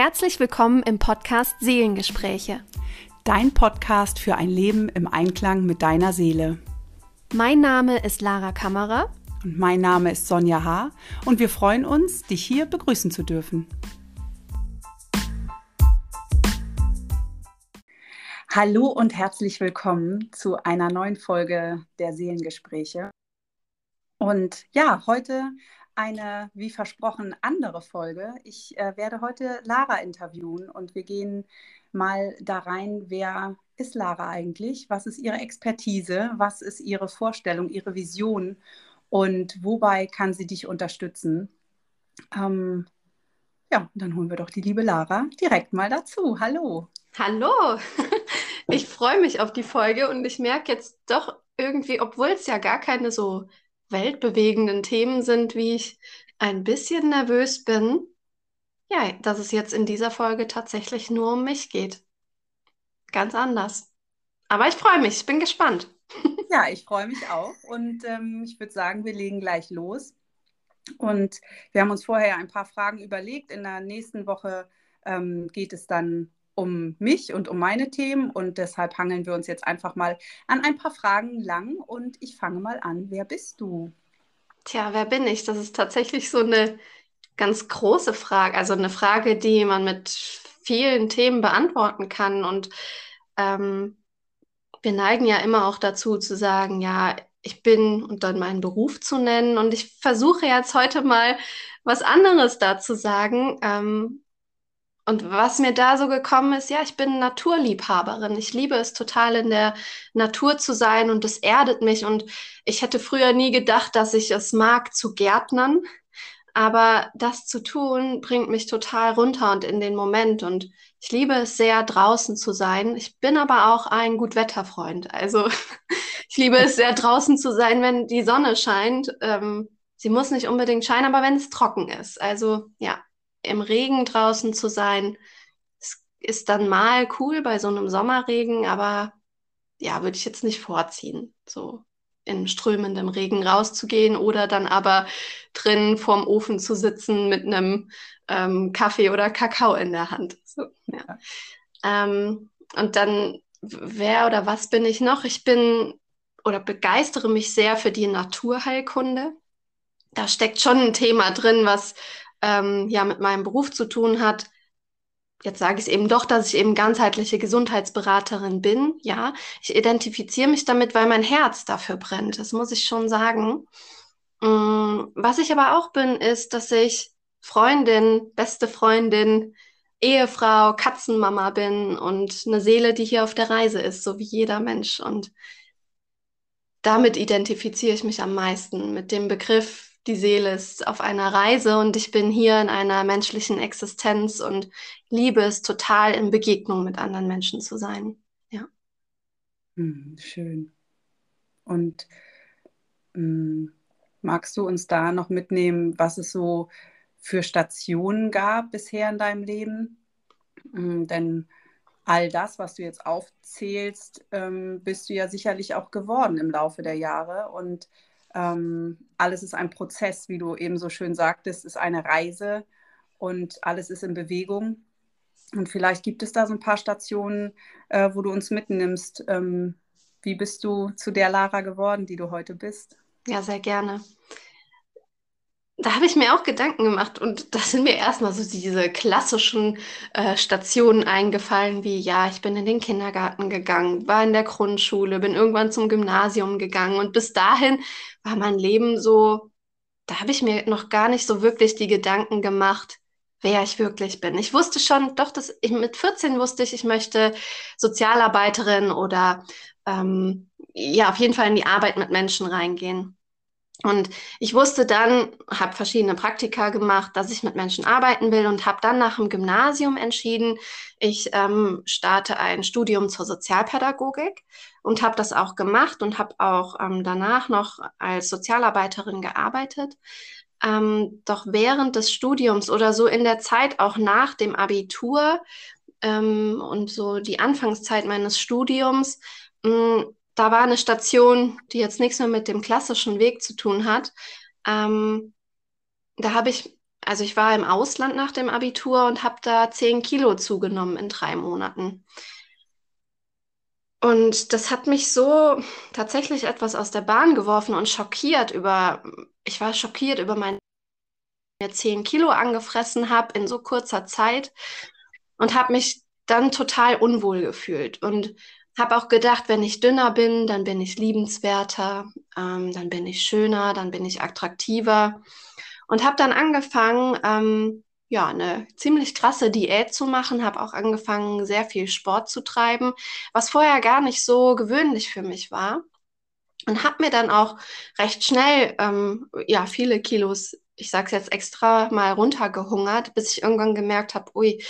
Herzlich willkommen im Podcast Seelengespräche. Dein Podcast für ein Leben im Einklang mit deiner Seele. Mein Name ist Lara Kammerer. Und mein Name ist Sonja H. Und wir freuen uns, dich hier begrüßen zu dürfen. Hallo und herzlich willkommen zu einer neuen Folge der Seelengespräche. Und ja, heute eine, wie versprochen, andere Folge. Ich äh, werde heute Lara interviewen und wir gehen mal da rein, wer ist Lara eigentlich? Was ist ihre Expertise? Was ist ihre Vorstellung, ihre Vision? Und wobei kann sie dich unterstützen? Ähm, ja, dann holen wir doch die liebe Lara direkt mal dazu. Hallo. Hallo. Ich freue mich auf die Folge und ich merke jetzt doch irgendwie, obwohl es ja gar keine so weltbewegenden Themen sind, wie ich ein bisschen nervös bin, ja, dass es jetzt in dieser Folge tatsächlich nur um mich geht. Ganz anders. Aber ich freue mich, ich bin gespannt. Ja, ich freue mich auch und ähm, ich würde sagen, wir legen gleich los. Und wir haben uns vorher ein paar Fragen überlegt. In der nächsten Woche ähm, geht es dann um mich und um meine Themen und deshalb hangeln wir uns jetzt einfach mal an ein paar Fragen lang und ich fange mal an. Wer bist du? Tja, wer bin ich? Das ist tatsächlich so eine ganz große Frage, also eine Frage, die man mit vielen Themen beantworten kann. Und ähm, wir neigen ja immer auch dazu zu sagen, ja, ich bin und dann meinen Beruf zu nennen. Und ich versuche jetzt heute mal was anderes dazu sagen. Ähm, und was mir da so gekommen ist, ja, ich bin Naturliebhaberin. Ich liebe es total in der Natur zu sein und es erdet mich. Und ich hätte früher nie gedacht, dass ich es mag zu gärtnern. Aber das zu tun, bringt mich total runter und in den Moment. Und ich liebe es sehr, draußen zu sein. Ich bin aber auch ein Gutwetterfreund. Also ich liebe es sehr, draußen zu sein, wenn die Sonne scheint. Ähm, sie muss nicht unbedingt scheinen, aber wenn es trocken ist. Also ja, im Regen draußen zu sein, ist dann mal cool bei so einem Sommerregen, aber ja, würde ich jetzt nicht vorziehen. So in strömendem Regen rauszugehen oder dann aber drin vorm Ofen zu sitzen mit einem ähm, Kaffee oder Kakao in der Hand. So, ja. ähm, und dann, wer oder was bin ich noch? Ich bin oder begeistere mich sehr für die Naturheilkunde. Da steckt schon ein Thema drin, was ähm, ja mit meinem Beruf zu tun hat jetzt sage ich es eben doch, dass ich eben ganzheitliche Gesundheitsberaterin bin. Ja, ich identifiziere mich damit, weil mein Herz dafür brennt. Das muss ich schon sagen. Mm, was ich aber auch bin, ist, dass ich Freundin, beste Freundin, Ehefrau, Katzenmama bin und eine Seele, die hier auf der Reise ist, so wie jeder Mensch. Und damit identifiziere ich mich am meisten mit dem Begriff die Seele ist auf einer Reise und ich bin hier in einer menschlichen Existenz und liebe es total, in Begegnung mit anderen Menschen zu sein. Ja. Hm, schön. Und ähm, magst du uns da noch mitnehmen, was es so für Stationen gab bisher in deinem Leben? Ähm, denn all das, was du jetzt aufzählst, ähm, bist du ja sicherlich auch geworden im Laufe der Jahre. Und ähm, alles ist ein Prozess, wie du eben so schön sagtest, ist eine Reise und alles ist in Bewegung. Und vielleicht gibt es da so ein paar Stationen, äh, wo du uns mitnimmst. Ähm, wie bist du zu der Lara geworden, die du heute bist? Ja, sehr gerne da habe ich mir auch Gedanken gemacht und da sind mir erstmal so diese klassischen äh, Stationen eingefallen, wie ja, ich bin in den Kindergarten gegangen, war in der Grundschule, bin irgendwann zum Gymnasium gegangen und bis dahin war mein Leben so, da habe ich mir noch gar nicht so wirklich die Gedanken gemacht, wer ich wirklich bin. Ich wusste schon, doch, dass ich mit 14 wusste ich, ich möchte Sozialarbeiterin oder ähm, ja, auf jeden Fall in die Arbeit mit Menschen reingehen. Und ich wusste dann, habe verschiedene Praktika gemacht, dass ich mit Menschen arbeiten will und habe dann nach dem Gymnasium entschieden, ich ähm, starte ein Studium zur Sozialpädagogik und habe das auch gemacht und habe auch ähm, danach noch als Sozialarbeiterin gearbeitet. Ähm, doch während des Studiums oder so in der Zeit auch nach dem Abitur ähm, und so die Anfangszeit meines Studiums mh, mm, da war eine Station, die jetzt nichts mehr mit dem klassischen Weg zu tun hat. Ähm, da habe ich also ich war im Ausland nach dem Abitur und habe da 10 Kilo zugenommen in drei Monaten. Und das hat mich so tatsächlich etwas aus der Bahn geworfen und schockiert über, ich war schockiert über meine 10 Kilo angefressen habe in so kurzer Zeit und habe mich dann total unwohl gefühlt und habe auch gedacht, wenn ich dünner bin, dann bin ich liebenswerter, ähm, dann bin ich schöner, dann bin ich attraktiver und habe dann angefangen, ähm, ja, eine ziemlich krasse Diät zu machen, habe auch angefangen, sehr viel Sport zu treiben, was vorher gar nicht so gewöhnlich für mich war. Und habe mir dann auch recht schnell, ähm, ja, viele Kilos, ich sage es jetzt extra mal runtergehungert, bis ich irgendwann gemerkt habe, ui,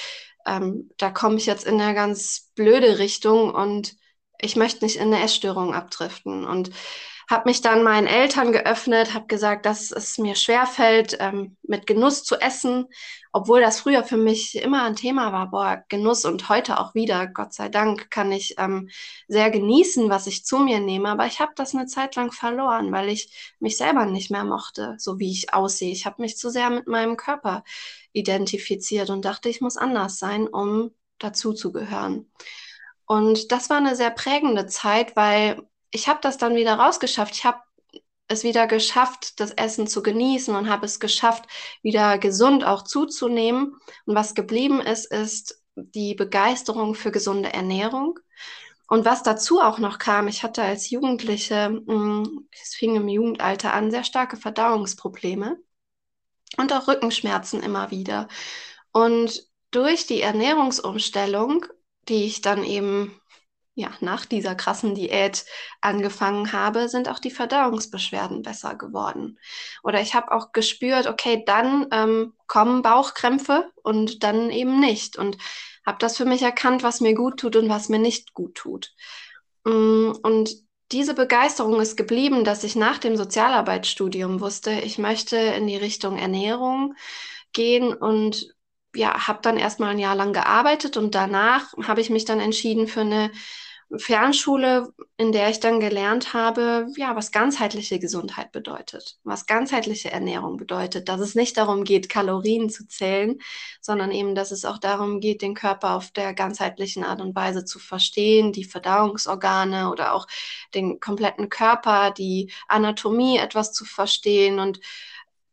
ähm, da komme ich jetzt in eine ganz blöde Richtung und ich möchte nicht in eine Essstörung abdriften. Und habe mich dann meinen Eltern geöffnet, habe gesagt, dass es mir schwerfällt, ähm, mit Genuss zu essen, obwohl das früher für mich immer ein Thema war, boah, Genuss und heute auch wieder, Gott sei Dank, kann ich ähm, sehr genießen, was ich zu mir nehme, aber ich habe das eine Zeit lang verloren, weil ich mich selber nicht mehr mochte, so wie ich aussehe. Ich habe mich zu sehr mit meinem Körper identifiziert und dachte, ich muss anders sein, um dazu zu gehören. Und das war eine sehr prägende Zeit, weil ich habe das dann wieder rausgeschafft. Ich habe es wieder geschafft, das Essen zu genießen und habe es geschafft, wieder gesund auch zuzunehmen. Und was geblieben ist, ist die Begeisterung für gesunde Ernährung. Und was dazu auch noch kam, ich hatte als Jugendliche, mm, es fing im Jugendalter an, sehr starke Verdauungsprobleme und auch Rückenschmerzen immer wieder. Und durch die Ernährungsumstellung, die ich dann eben ja, nach dieser krassen Diät angefangen habe, sind auch die Verdauungsbeschwerden besser geworden. Oder ich habe auch gespürt, okay, dann ähm, kommen Bauchkrämpfe und dann eben nicht. Und habe das für mich erkannt, was mir gut tut und was mir nicht gut tut. Mm, und diese Begeisterung ist geblieben, dass ich nach dem Sozialarbeitsstudium wusste, ich möchte in die Richtung Ernährung gehen und ja, habe dann erstmal ein Jahr lang gearbeitet und danach habe ich mich dann entschieden für eine Fernschule, in der ich dann gelernt habe, ja, was ganzheitliche Gesundheit bedeutet, was ganzheitliche Ernährung bedeutet, dass es nicht darum geht, Kalorien zu zählen, sondern eben, dass es auch darum geht, den Körper auf der ganzheitlichen Art und Weise zu verstehen, die Verdauungsorgane oder auch den kompletten Körper, die Anatomie etwas zu verstehen. Und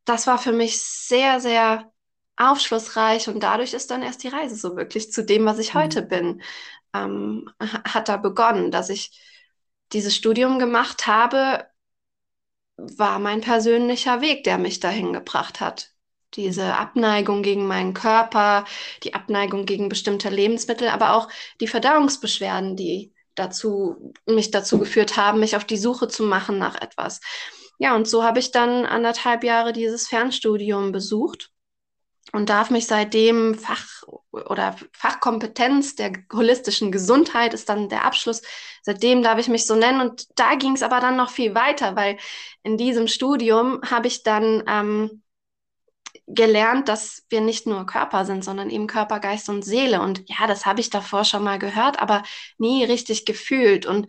das war für mich sehr, sehr aufschlussreich und dadurch ist dann erst die Reise so wirklich zu dem, was ich mhm. heute bin ähm, hat da begonnen, dass ich dieses Studium gemacht habe, war mein persönlicher Weg, der mich dahin gebracht hat. Diese Abneigung gegen meinen Körper, die Abneigung gegen bestimmte Lebensmittel, aber auch die Verdauungsbeschwerden, die dazu, mich dazu geführt haben, mich auf die Suche zu machen nach etwas. Ja, und so habe ich dann anderthalb Jahre dieses Fernstudium besucht und darf mich seitdem Fach oder Fachkompetenz der holistischen Gesundheit ist dann der Abschluss. Seitdem darf ich mich so nennen und da ging es aber dann noch viel weiter, weil in diesem Studium habe ich dann ähm, gelernt, dass wir nicht nur Körper sind, sondern eben Körper, Geist und Seele. Und ja, das habe ich davor schon mal gehört, aber nie richtig gefühlt. Und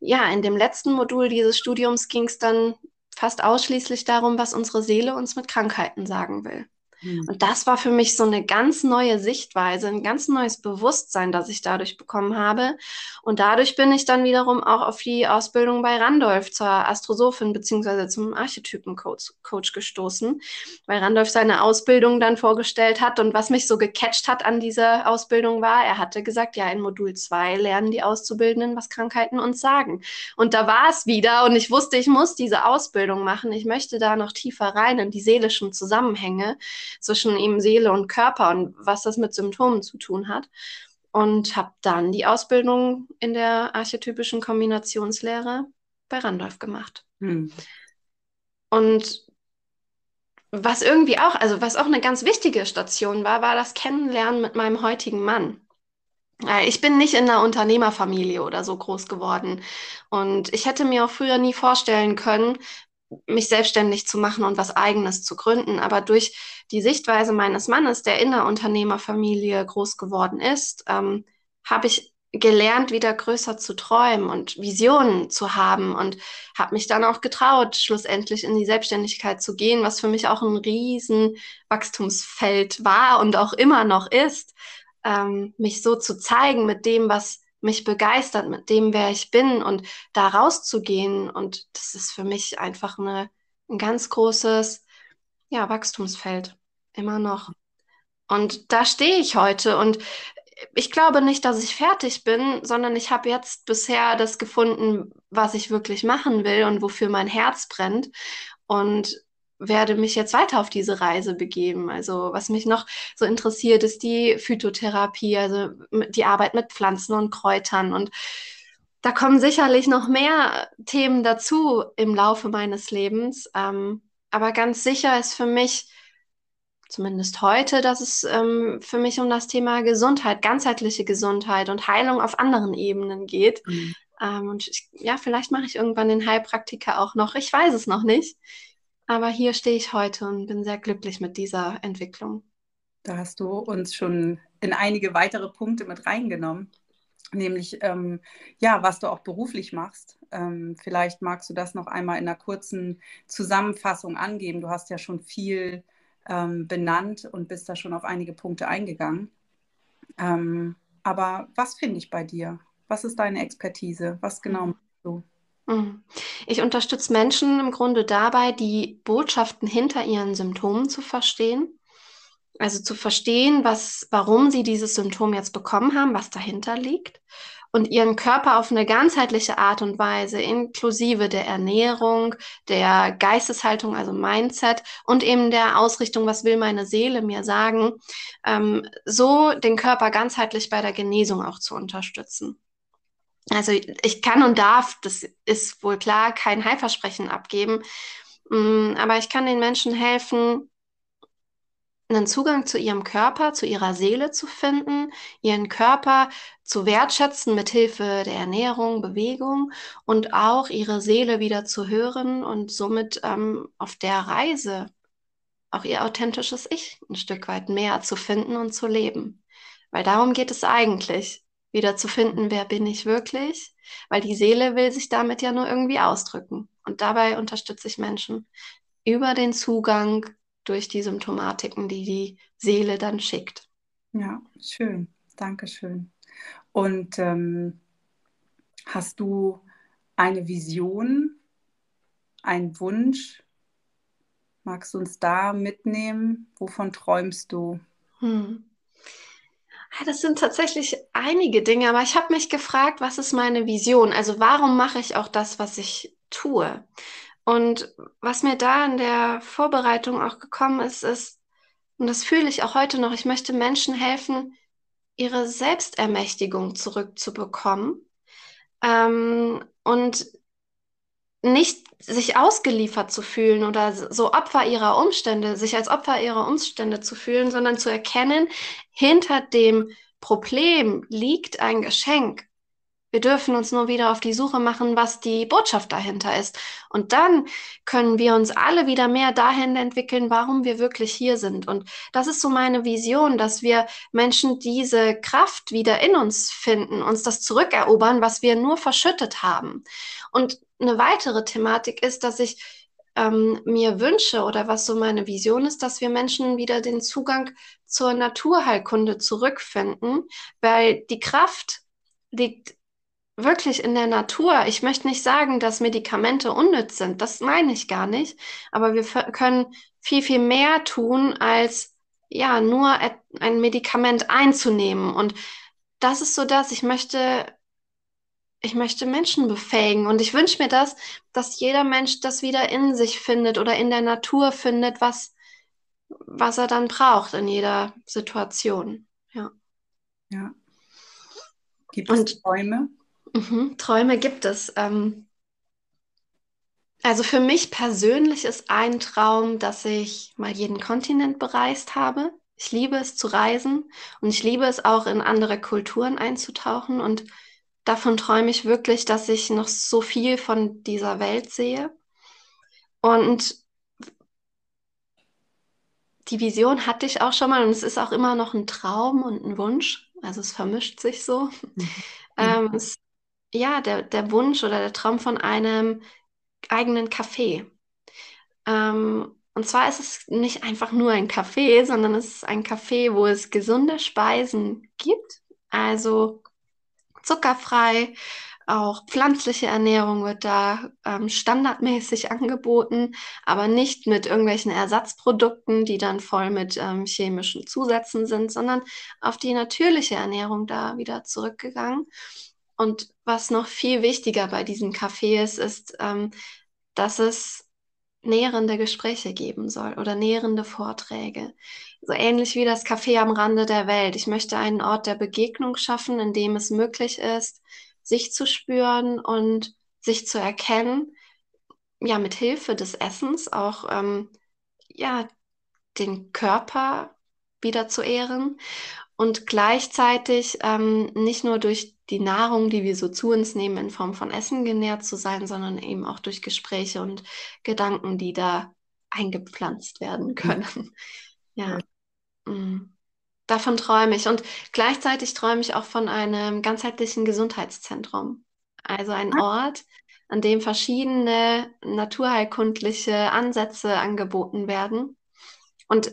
ja, in dem letzten Modul dieses Studiums ging es dann fast ausschließlich darum, was unsere Seele uns mit Krankheiten sagen will. Mhm. Und das war für mich so eine ganz neue Sichtweise, ein ganz neues Bewusstsein, das ich dadurch bekommen habe. Und dadurch bin ich dann wiederum auch auf die Ausbildung bei Randolph zur Astrosophin beziehungsweise zum Archetypencoach Coach gestoßen, weil Randolph seine Ausbildung dann vorgestellt hat. Und was mich so gecatcht hat an dieser Ausbildung war, er hatte gesagt, ja, in Modul 2 lernen die Auszubildenden, was Krankheiten uns sagen. Und da war es wieder und ich wusste, ich muss diese Ausbildung machen. Ich möchte da noch tiefer rein in die seelischen Zusammenhänge zwischen eben Seele und Körper und was das mit Symptomen zu tun hat. Und habe dann die Ausbildung in der archetypischen Kombinationslehre bei Randolph gemacht. Hm. Und was irgendwie auch, also was auch eine ganz wichtige Station war, war das Kennenlernen mit meinem heutigen Mann. Ich bin nicht in einer Unternehmerfamilie oder so groß geworden. Und ich hätte mir auch früher nie vorstellen können, mich selbstständig zu machen und was eigenes zu gründen. Aber durch die Sichtweise meines Mannes, der in der Unternehmerfamilie groß geworden ist, ähm, habe ich gelernt, wieder größer zu träumen und Visionen zu haben und habe mich dann auch getraut, schlussendlich in die Selbstständigkeit zu gehen, was für mich auch ein riesen Wachstumsfeld war und auch immer noch ist, ähm, mich so zu zeigen mit dem, was mich begeistert, mit dem, wer ich bin und da rauszugehen. Und das ist für mich einfach eine, ein ganz großes ja, Wachstumsfeld, immer noch. Und da stehe ich heute und ich glaube nicht, dass ich fertig bin, sondern ich habe jetzt bisher das gefunden, was ich wirklich machen will und wofür mein Herz brennt und werde mich jetzt weiter auf diese Reise begeben. Also was mich noch so interessiert, ist die Phytotherapie, also die Arbeit mit Pflanzen und Kräutern und da kommen sicherlich noch mehr Themen dazu im Laufe meines Lebens. Ähm, aber ganz sicher ist für mich, zumindest heute, dass es ähm, für mich um das Thema Gesundheit, ganzheitliche Gesundheit und Heilung auf anderen Ebenen geht. Mhm. Ähm, und ich, ja, vielleicht mache ich irgendwann den Heilpraktiker auch noch. Ich weiß es noch nicht. Aber hier stehe ich heute und bin sehr glücklich mit dieser Entwicklung. Da hast du uns schon in einige weitere Punkte mit reingenommen, nämlich ähm, ja, was du auch beruflich machst. Ähm, vielleicht magst du das noch einmal in einer kurzen Zusammenfassung angeben. Du hast ja schon viel ähm, benannt und bist da schon auf einige Punkte eingegangen. Ähm, aber was finde ich bei dir? Was ist deine Expertise? Was genau mhm. machst du? Mhm. Ich unterstütze Menschen im Grunde dabei, die Botschaften hinter ihren Symptomen zu verstehen. Also zu verstehen, was, warum sie dieses Symptom jetzt bekommen haben, was dahinter liegt und ihren Körper auf eine ganzheitliche Art und Weise, inklusive der Ernährung, der Geisteshaltung, also Mindset und eben der Ausrichtung, was will meine Seele mir sagen, ähm, so den Körper ganzheitlich bei der Genesung auch zu unterstützen. Also ich kann und darf, das ist wohl klar, kein Heilversprechen abgeben, mm, aber ich kann den Menschen helfen, einen Zugang zu ihrem Körper, zu ihrer Seele zu finden, ihren Körper zu wertschätzen mit Hilfe der Ernährung, Bewegung und auch ihre Seele wieder zu hören und somit ähm, auf der Reise auch ihr authentisches Ich ein Stück weit mehr zu finden und zu leben. Weil darum geht es eigentlich, wieder zu finden, wer bin ich wirklich, weil die Seele will sich damit ja nur irgendwie ausdrücken. Und dabei unterstütze ich Menschen über den Zugang durch die Symptomatiken, die die Seele dann schickt. Ja, schön. Dankeschön. Und ähm, hast du eine Vision, einen Wunsch? Magst du uns da mitnehmen? Wovon träumst du? Hm. Das sind tatsächlich einige Dinge, aber ich habe mich gefragt, was ist meine Vision? Also warum mache ich auch das, was ich tue? Und was mir da in der Vorbereitung auch gekommen ist, ist, und das fühle ich auch heute noch, ich möchte Menschen helfen, ihre Selbstermächtigung zurückzubekommen ähm, und nicht sich ausgeliefert zu fühlen oder so Opfer ihrer Umstände, sich als Opfer ihrer Umstände zu fühlen, sondern zu erkennen, hinter dem Problem liegt ein Geschenk wir dürfen uns nur wieder auf die Suche machen, was die Botschaft dahinter ist. Und dann können wir uns alle wieder mehr dahin entwickeln, warum wir wirklich hier sind. Und das ist so meine Vision, dass wir Menschen diese Kraft wieder in uns finden, uns das zurückerobern, was wir nur verschüttet haben. Und eine weitere Thematik ist, dass ich ähm, mir wünsche oder was so meine Vision ist, dass wir Menschen wieder den Zugang zur Naturheilkunde zurückfinden, weil die Kraft liegt wirklich in der Natur. Ich möchte nicht sagen, dass Medikamente unnütz sind. Das meine ich gar nicht. Aber wir können viel, viel mehr tun, als ja, nur ein Medikament einzunehmen. Und das ist so das, ich möchte, ich möchte Menschen befähigen. Und ich wünsche mir das, dass jeder Mensch das wieder in sich findet oder in der Natur findet, was, was er dann braucht in jeder Situation. Ja. Ja. Gibt es Träume? Mhm, Träume gibt es. Ähm, also für mich persönlich ist ein Traum, dass ich mal jeden Kontinent bereist habe. Ich liebe es zu reisen und ich liebe es auch in andere Kulturen einzutauchen und davon träume ich wirklich, dass ich noch so viel von dieser Welt sehe. Und die Vision hatte ich auch schon mal und es ist auch immer noch ein Traum und ein Wunsch, Also es vermischt sich so. Mhm. Ähm, es, ja, der, der Wunsch oder der Traum von einem eigenen Café. Ähm, und zwar ist es nicht einfach nur ein Café, sondern es ist ein Café, wo es gesunde Speisen gibt. Also zuckerfrei, auch pflanzliche Ernährung wird da ähm, standardmäßig angeboten, aber nicht mit irgendwelchen Ersatzprodukten, die dann voll mit ähm, chemischen Zusätzen sind, sondern auf die natürliche Ernährung da wieder zurückgegangen. Und was noch viel wichtiger bei diesem Café ist, ist, ähm, dass es nährende Gespräche geben soll oder nährende Vorträge. So ähnlich wie das Café am Rande der Welt. Ich möchte einen Ort der Begegnung schaffen, in dem es möglich ist, sich zu spüren und sich zu erkennen, ja, mit Hilfe des Essens auch, ähm, ja, den Körper wieder zu ehren und gleichzeitig ähm, nicht nur durch die Nahrung, die wir so zu uns nehmen, in Form von Essen genährt zu sein, sondern eben auch durch Gespräche und Gedanken, die da eingepflanzt werden können. Ja. Mm. Davon träume ich. Und gleichzeitig träume ich auch von einem ganzheitlichen Gesundheitszentrum. Also ein ah. Ort, an dem verschiedene naturheilkundliche Ansätze angeboten werden. Und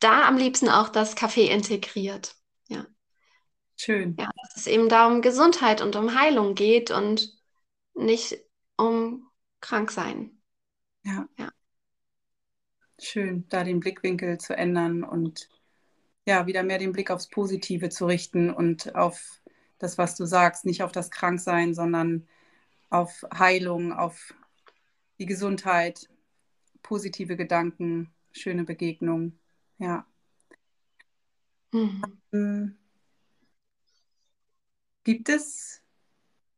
da am liebsten auch das Café integriert. Ja. Schön. Ja, dass es eben da um Gesundheit und um Heilung geht und nicht um Kranksein. Ja. ja. Schön, da den Blickwinkel zu ändern und ja, wieder mehr den Blick aufs Positive zu richten und auf das, was du sagst, nicht auf das Kranksein, sondern auf Heilung, auf die Gesundheit, positive Gedanken, schöne Begegnungen. Ja. Mhm. Gibt es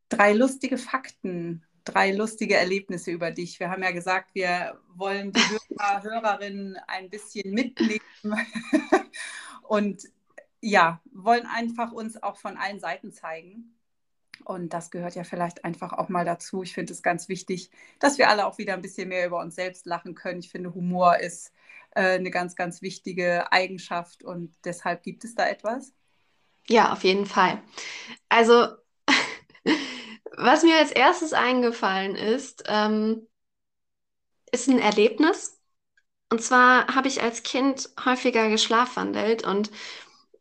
drei lustige Fakten, drei lustige Erlebnisse über dich? Wir haben ja gesagt, wir wollen die Hörer, Hörerinnen ein bisschen mitnehmen Und ja, wollen einfach uns auch von allen Seiten zeigen. Und das gehört ja vielleicht einfach auch mal dazu. Ich finde es ganz wichtig, dass wir alle auch wieder ein bisschen mehr über uns selbst lachen können. Ich finde, Humor ist äh, eine ganz, ganz wichtige Eigenschaft und deshalb gibt es da etwas. Ja, auf jeden Fall. Also, was mir als erstes eingefallen ist, ähm, ist ein Erlebnis, und zwar habe ich als Kind häufiger geschlafwandelt und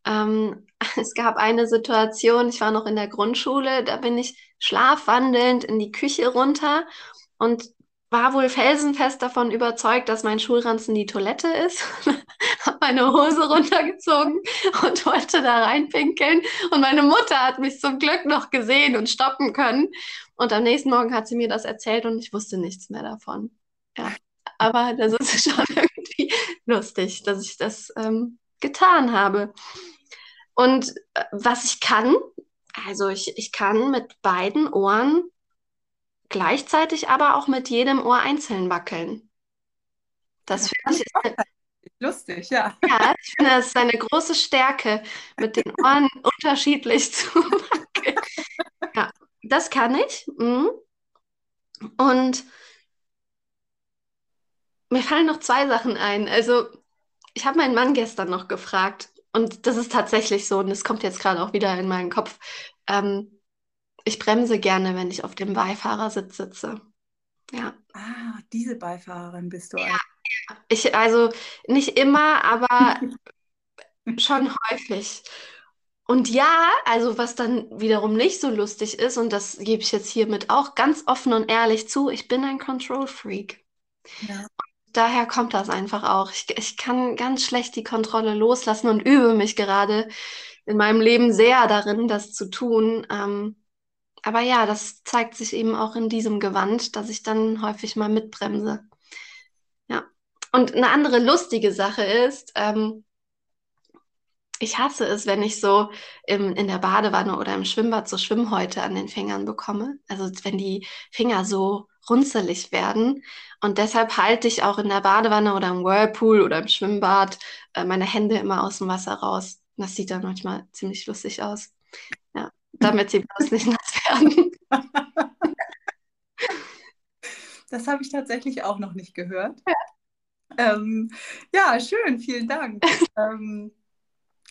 ähm, es gab eine Situation, ich war noch in der Grundschule, da bin ich schlafwandelnd in die Küche runter und war wohl felsenfest davon überzeugt, dass mein Schulranzen die Toilette ist. meine Hose runtergezogen und wollte da reinpinkeln. Und meine Mutter hat mich zum Glück noch gesehen und stoppen können. Und am nächsten Morgen hat sie mir das erzählt und ich wusste nichts mehr davon. Ja aber das ist schon irgendwie lustig, dass ich das ähm, getan habe. Und äh, was ich kann, also ich, ich kann mit beiden Ohren gleichzeitig aber auch mit jedem Ohr einzeln wackeln. Das finde ich ist lustig, ja. Ja, ich finde, das ist eine große Stärke, mit den Ohren unterschiedlich zu wackeln. Ja, das kann ich. Mhm. Und mir fallen noch zwei Sachen ein. Also, ich habe meinen Mann gestern noch gefragt und das ist tatsächlich so und es kommt jetzt gerade auch wieder in meinen Kopf. Ähm, ich bremse gerne, wenn ich auf dem Beifahrersitz sitze. Ja. Ah, diese Beifahrerin bist du. Ja, ich, also nicht immer, aber schon häufig. Und ja, also was dann wiederum nicht so lustig ist, und das gebe ich jetzt hiermit auch ganz offen und ehrlich zu, ich bin ein Control Freak. Ja daher kommt das einfach auch. Ich, ich kann ganz schlecht die Kontrolle loslassen und übe mich gerade in meinem Leben sehr darin, das zu tun. Ähm, aber ja, das zeigt sich eben auch in diesem Gewand, dass ich dann häufig mal mitbremse. Und eine andere lustige Sache ist, ähm, ich hasse es, wenn ich so im, in der Badewanne oder im Schwimmbad so Schwimmhäute an den Fingern bekomme. Also wenn die Finger so runzelig werden. Und deshalb halte ich auch in der Badewanne oder im Whirlpool oder im Schwimmbad äh, meine Hände immer aus dem Wasser raus. Das sieht dann manchmal ziemlich lustig aus. Ja, damit sie bloß nicht nass werden. Das habe ich tatsächlich auch noch nicht gehört. Ja, ähm, ja schön, vielen Dank. ähm,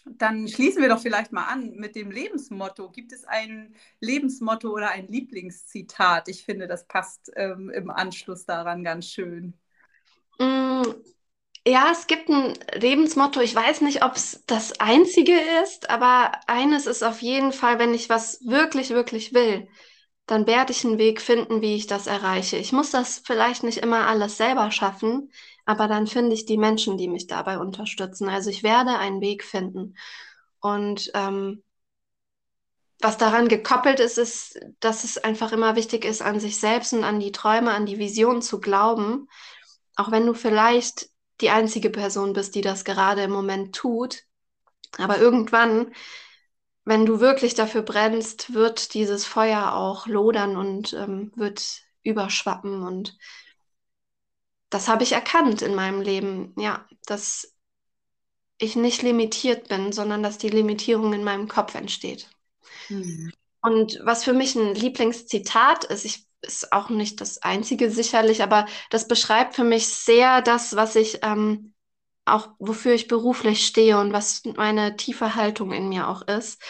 dann schließen wir doch vielleicht mal an mit dem Lebensmotto. Gibt es ein Lebensmotto oder ein Lieblingszitat? Ich finde, das passt ähm, im Anschluss daran ganz schön. Mm, ja, es gibt ein Lebensmotto. Ich weiß nicht, ob es das einzige ist, aber eines ist auf jeden Fall, wenn ich was wirklich, wirklich will, dann werde ich einen Weg finden, wie ich das erreiche. Ich muss das vielleicht nicht immer alles selber schaffen, aber dann finde ich die Menschen, die mich dabei unterstützen. Also ich werde einen Weg finden. Und ähm, was daran gekoppelt ist, ist, dass es einfach immer wichtig ist, an sich selbst und an die Träume, an die Vision zu glauben. Auch wenn du vielleicht die einzige Person bist, die das gerade im Moment tut. Aber irgendwann wenn du wirklich dafür brennst, wird dieses Feuer auch lodern und ähm, wird überschwappen. Und das habe ich erkannt in meinem Leben, ja, dass ich nicht limitiert bin, sondern dass die Limitierung in meinem Kopf entsteht. Mhm. Und was für mich ein Lieblingszitat ist, ich, ist auch nicht das einzige sicherlich, aber das beschreibt für mich sehr das, was ich ähm, auch wofür ich beruflich stehe und was meine tiefe Haltung in mir auch ist.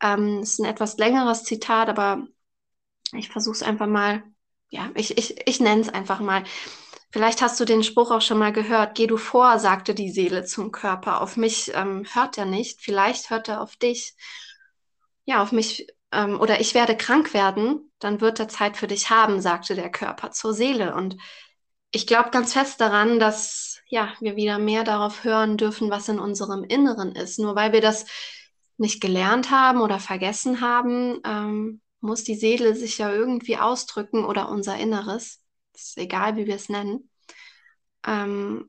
Ähm, ist ein etwas längeres Zitat, aber ich versuche es einfach mal, ja, ich, ich, ich nenne es einfach mal. Vielleicht hast du den Spruch auch schon mal gehört, geh du vor, sagte die Seele zum Körper. Auf mich ähm, hört er nicht, vielleicht hört er auf dich. Ja, auf mich, ähm, oder ich werde krank werden, dann wird er Zeit für dich haben, sagte der Körper zur Seele. Und ich glaube ganz fest daran, dass ja, wir wieder mehr darauf hören dürfen, was in unserem Inneren ist. Nur weil wir das nicht gelernt haben oder vergessen haben, ähm, muss die Seele sich ja irgendwie ausdrücken oder unser Inneres. Ist egal, wie wir es nennen. Ähm,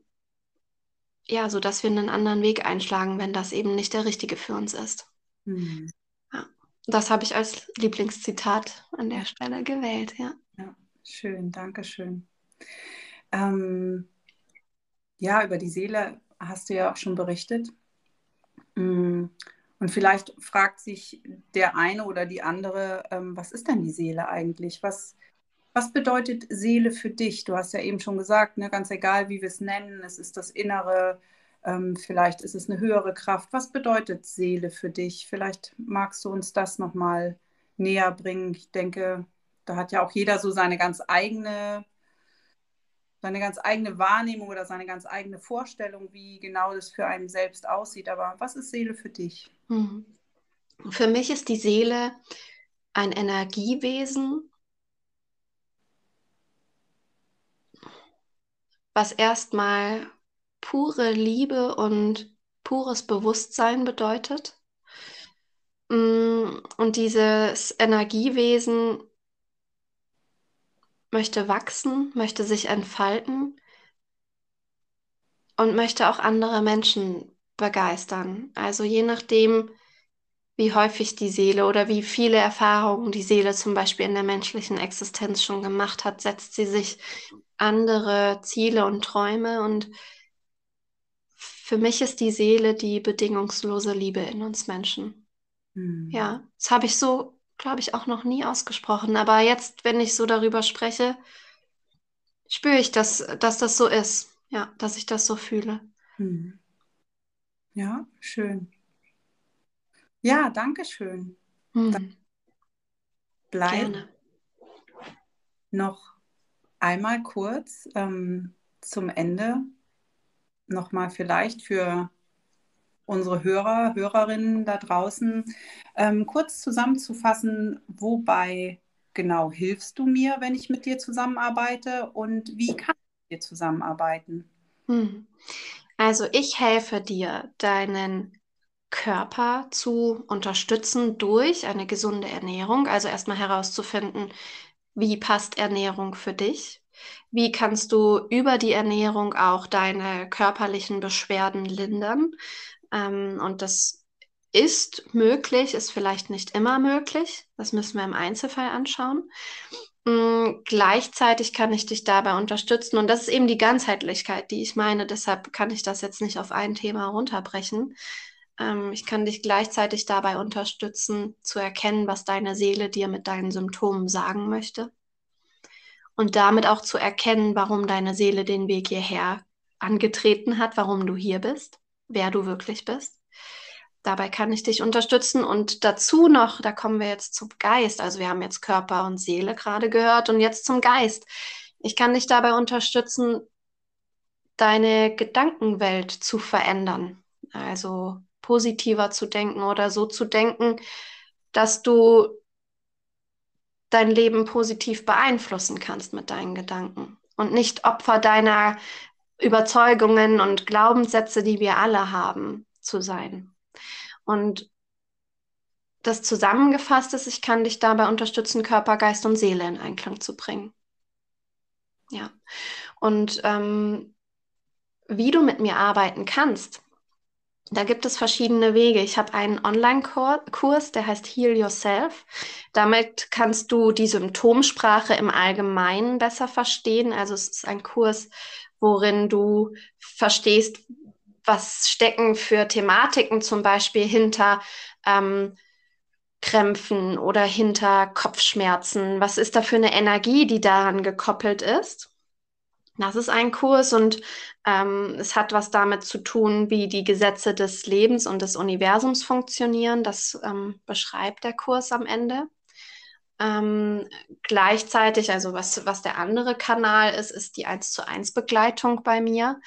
ja, so dass wir einen anderen Weg einschlagen, wenn das eben nicht der richtige für uns ist. Mhm. Ja, das habe ich als Lieblingszitat an der Stelle gewählt, ja. Ja, schön, danke schön. Ähm, ja, über die Seele hast du ja auch schon berichtet. Mm, und vielleicht fragt sich der eine oder die andere, ähm, was ist denn die Seele eigentlich? Was, was bedeutet Seele für dich? Du hast ja eben schon gesagt, ne, ganz egal, wie wir es nennen, es ist das Innere, ähm, vielleicht ist es eine höhere Kraft. Was bedeutet Seele für dich? Vielleicht magst du uns das nochmal näher bringen. Ich denke, da hat ja auch jeder so seine ganz eigene seine ganz eigene Wahrnehmung oder seine ganz eigene Vorstellung, wie genau das für einen selbst aussieht. Aber was ist Seele für dich? Mhm. Für mich ist die Seele ein Energiewesen, was erstmal pure Liebe und pures Bewusstsein bedeutet. Mm, und dieses Energiewesen möchte wachsen, möchte sich entfalten und möchte auch andere Menschen begeistern. Also je nachdem, wie häufig die Seele oder wie viele Erfahrungen die Seele zum Beispiel in der menschlichen Existenz schon gemacht hat, setzt sie sich andere Ziele und Träume. Und für mich ist die Seele die bedingungslose Liebe in uns Menschen. Mhm. Ja, das habe ich so glaube ich, auch noch nie ausgesprochen. Aber jetzt, wenn ich so darüber spreche, spüre ich, dass, dass das so ist. Ja, dass ich das so fühle. Hm. Ja, schön. Ja, danke schön. Hm. Bleib Gerne. noch einmal kurz ähm, zum Ende nochmal vielleicht für unsere Hörer, Hörerinnen da draußen ähm, kurz zusammenzufassen, wobei genau hilfst du mir, wenn ich mit dir zusammenarbeite und wie kann ich mit dir zusammenarbeiten? Hm. Also ich helfe dir, deinen Körper zu unterstützen durch eine gesunde Ernährung. Also erstmal herauszufinden, wie passt Ernährung für dich? Wie kannst du über die Ernährung auch deine körperlichen Beschwerden lindern? Ähm, und das ist möglich, ist vielleicht nicht immer möglich. Das müssen wir im Einzelfall anschauen. Mhm, gleichzeitig kann ich dich dabei unterstützen. Und das ist eben die Ganzheitlichkeit, die ich meine. Deshalb kann ich das jetzt nicht auf ein Thema runterbrechen. Ähm, ich kann dich gleichzeitig dabei unterstützen, zu erkennen, was deine Seele dir mit deinen Symptomen sagen möchte. Und damit auch zu erkennen, warum deine Seele den Weg hierher angetreten hat, warum du hier bist wer du wirklich bist. dabei kann ich dich unterstützen. Und dazu noch, da kommen wir jetzt zum Geist. Also wir haben jetzt Körper und Seele gerade gehört und jetzt zum Geist. Ich kann dich dabei unterstützen, deine Gedankenwelt zu verändern. Also positiver zu denken oder so zu denken, dass du dein Leben positiv beeinflussen kannst mit deinen Gedanken und nicht Opfer deiner Überzeugungen und Glaubenssätze, die wir alle haben, zu sein. Und das zusammengefasst ist, ich kann dich dabei unterstützen, Körper, Geist und Seele in Einklang zu bringen. Ja. Und ähm, wie du mit mir arbeiten kannst, da gibt es verschiedene Wege. Ich habe einen Online-Kurs, der heißt Heal Yourself. Damit kannst du die Symptomsprache im Allgemeinen besser verstehen. Also es ist ein Kurs, worin du verstehst, was stecken für Thematiken zum Beispiel hinter ähm, Krämpfen oder hinter Kopfschmerzen. Was ist da für eine Energie, die daran gekoppelt ist? Das ist ein Kurs und ähm, es hat was damit zu tun, wie die Gesetze des Lebens und des Universums funktionieren. Das ähm, beschreibt der Kurs am Ende. Ähm, gleichzeitig, also was, was der andere Kanal ist, ist die 1 zu 1 Begleitung bei mir,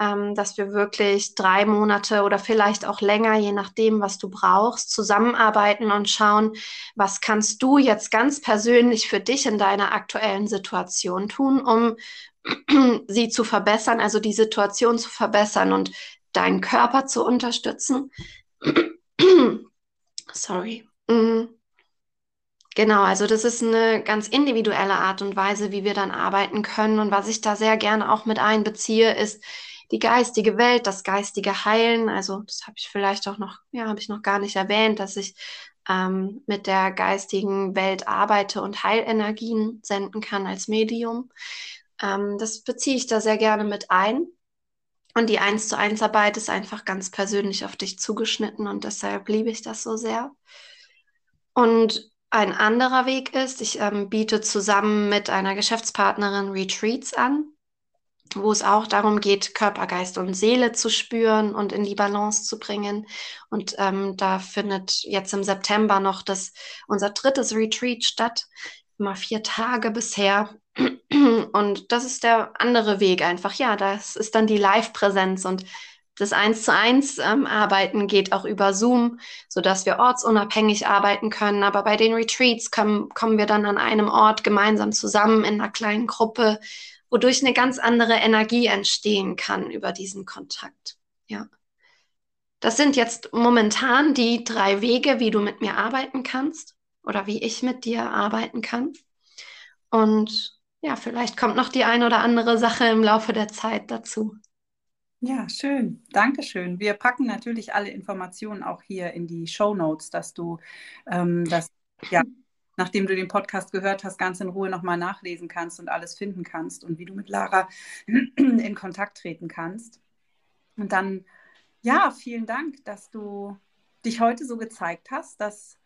ähm, dass wir wirklich drei Monate oder vielleicht auch länger, je nachdem, was du brauchst, zusammenarbeiten und schauen, was kannst du jetzt ganz persönlich für dich in deiner aktuellen Situation tun, um sie zu verbessern, also die Situation zu verbessern und deinen Körper zu unterstützen. Sorry. Mhm. Genau, also das ist eine ganz individuelle Art und Weise, wie wir dann arbeiten können. Und was ich da sehr gerne auch mit einbeziehe, ist die geistige Welt, das geistige Heilen. Also das habe ich vielleicht auch noch, ja, habe ich noch gar nicht erwähnt, dass ich ähm, mit der geistigen Welt arbeite und Heilenergien senden kann als Medium. Ähm, das beziehe ich da sehr gerne mit ein. Und die Eins zu eins Arbeit ist einfach ganz persönlich auf dich zugeschnitten und deshalb liebe ich das so sehr. Und ein anderer Weg ist, ich ähm, biete zusammen mit einer Geschäftspartnerin Retreats an, wo es auch darum geht, Körper, Geist und Seele zu spüren und in die Balance zu bringen. Und ähm, da findet jetzt im September noch das, unser drittes Retreat statt, immer vier Tage bisher. Und das ist der andere Weg einfach. Ja, das ist dann die Live-Präsenz und das eins zu eins ähm, Arbeiten geht auch über Zoom, so dass wir ortsunabhängig arbeiten können. Aber bei den Retreats kommen, kommen wir dann an einem Ort gemeinsam zusammen in einer kleinen Gruppe, wodurch eine ganz andere Energie entstehen kann über diesen Kontakt. Ja. Das sind jetzt momentan die drei Wege, wie du mit mir arbeiten kannst oder wie ich mit dir arbeiten kann. Und ja, vielleicht kommt noch die eine oder andere Sache im Laufe der Zeit dazu. Ja, schön. Dankeschön. Wir packen natürlich alle Informationen auch hier in die Show Notes, dass du ähm, das, ja, nachdem du den Podcast gehört hast, ganz in Ruhe nochmal nachlesen kannst und alles finden kannst und wie du mit Lara in Kontakt treten kannst. Und dann, ja, vielen Dank, dass du dich heute so gezeigt hast, dass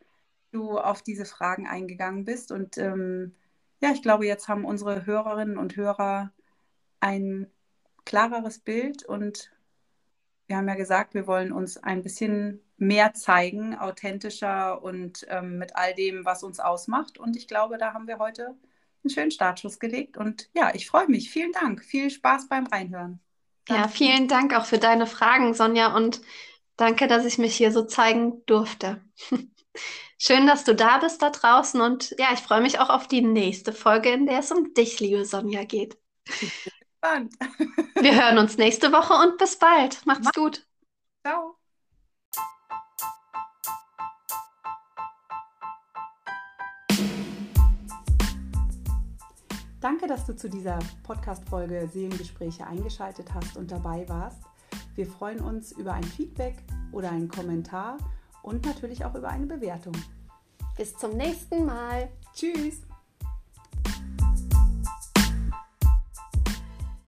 du auf diese Fragen eingegangen bist. Und ähm, ja, ich glaube, jetzt haben unsere Hörerinnen und Hörer ein klareres Bild und wir haben ja gesagt, wir wollen uns ein bisschen mehr zeigen, authentischer und ähm, mit all dem, was uns ausmacht. Und ich glaube, da haben wir heute einen schönen Startschuss gelegt. Und ja, ich freue mich. Vielen Dank. Viel Spaß beim Reinhören. Danke. Ja, vielen Dank auch für deine Fragen, Sonja. Und danke, dass ich mich hier so zeigen durfte. Schön, dass du da bist da draußen. Und ja, ich freue mich auch auf die nächste Folge, in der es um dich, liebe Sonja, geht gespannt. Wir hören uns nächste Woche und bis bald. Macht's Mach. gut. Ciao. Danke, dass du zu dieser Podcast-Folge Seelengespräche eingeschaltet hast und dabei warst. Wir freuen uns über ein Feedback oder einen Kommentar und natürlich auch über eine Bewertung. Bis zum nächsten Mal. Tschüss.